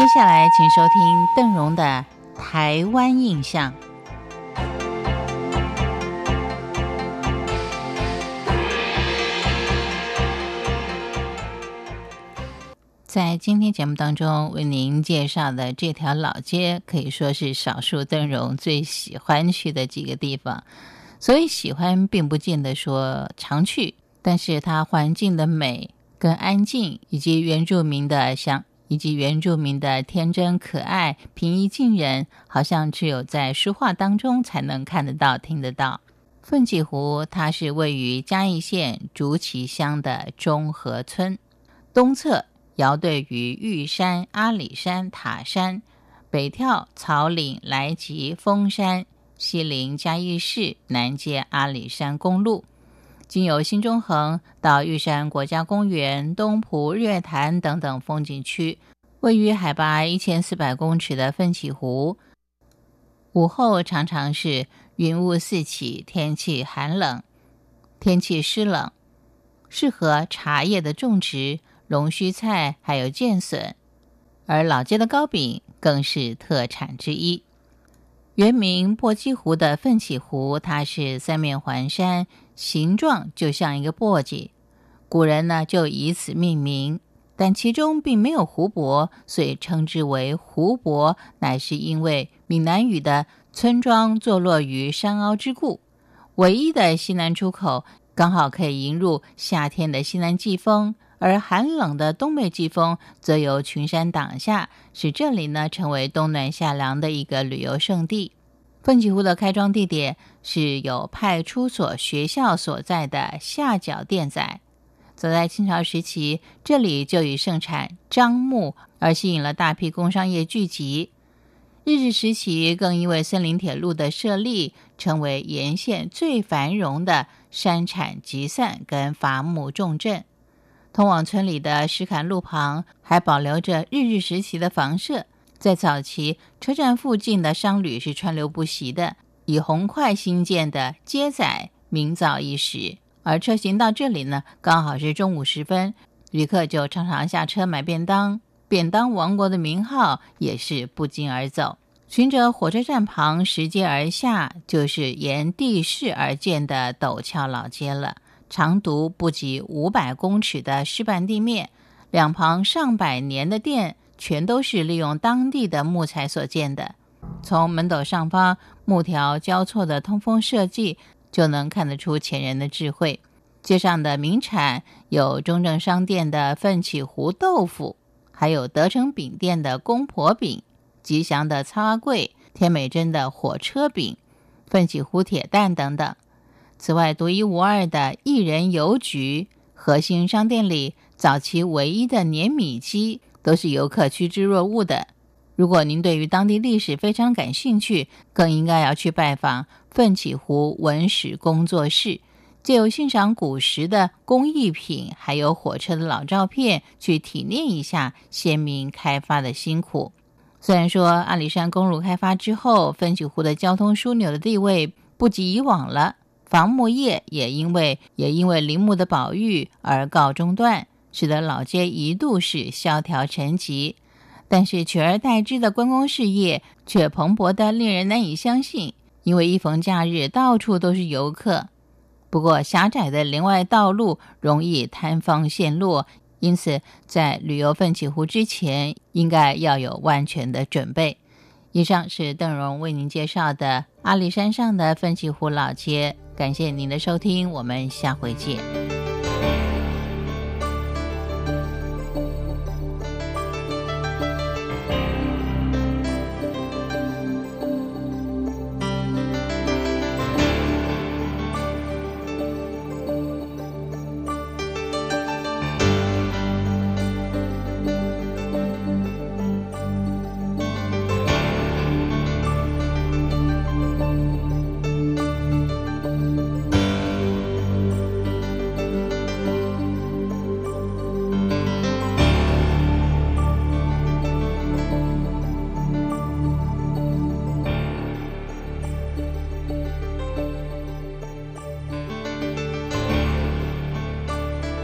接下来，请收听邓荣的《台湾印象》。在今天节目当中，为您介绍的这条老街，可以说是少数邓荣最喜欢去的几个地方。所以喜欢，并不见得说常去，但是它环境的美、跟安静，以及原住民的相，以及原住民的天真可爱、平易近人，好像只有在书画当中才能看得到、听得到。奋起湖，它是位于嘉义县竹崎乡的中和村，东侧。遥对于玉山、阿里山、塔山，北眺草岭、来吉、峰山，西临嘉义市，南接阿里山公路，经由新中横到玉山国家公园、东浦月潭等等风景区。位于海拔一千四百公尺的奋起湖，午后常常是云雾四起，天气寒冷，天气湿冷，适合茶叶的种植。龙须菜还有剑笋，而老街的糕饼更是特产之一。原名簸箕湖的奋起湖，它是三面环山，形状就像一个簸箕，古人呢就以此命名。但其中并没有湖泊，所以称之为湖泊，乃是因为闽南语的村庄坐落于山凹之故。唯一的西南出口，刚好可以迎入夏天的西南季风。而寒冷的东北季风则由群山挡下，使这里呢成为冬暖夏凉的一个旅游胜地。奋起湖的开庄地点是有派出所、学校所在的下角店仔。早在清朝时期，这里就以盛产樟木而吸引了大批工商业聚集。日治时期，更因为森林铁路的设立，成为沿线最繁荣的山产集散跟伐木重镇。通往村里的石坎路旁还保留着日日时期的房舍，在早期车站附近的商旅是川流不息的，以红块兴建的街仔名噪一时。而车行到这里呢，刚好是中午时分，旅客就常常下车买便当，便当王国的名号也是不胫而走。循着火车站旁拾阶而下，就是沿地势而建的陡峭老街了。长度不及五百公尺的石板地面，两旁上百年的店全都是利用当地的木材所建的。从门斗上方木条交错的通风设计，就能看得出前人的智慧。街上的名产有中正商店的奋起湖豆腐，还有德成饼店的公婆饼，吉祥的苍阿贵、天美珍的火车饼、奋起湖铁蛋等等。此外，独一无二的一人邮局核心商店里，早期唯一的碾米机都是游客趋之若鹜的。如果您对于当地历史非常感兴趣，更应该要去拜访奋起湖文史工作室，借由欣赏古时的工艺品，还有火车的老照片，去体验一下先民开发的辛苦。虽然说阿里山公路开发之后，奋起湖的交通枢纽的地位不及以往了。伐木业也因为也因为林木的保育而告中断，使得老街一度是萧条沉寂。但是取而代之的观光事业却蓬勃的令人难以相信，因为一逢假日，到处都是游客。不过狭窄的林外道路容易坍方陷落，因此在旅游奋起湖之前，应该要有万全的准备。以上是邓荣为您介绍的阿里山上的奋起湖老街。感谢您的收听，我们下回见。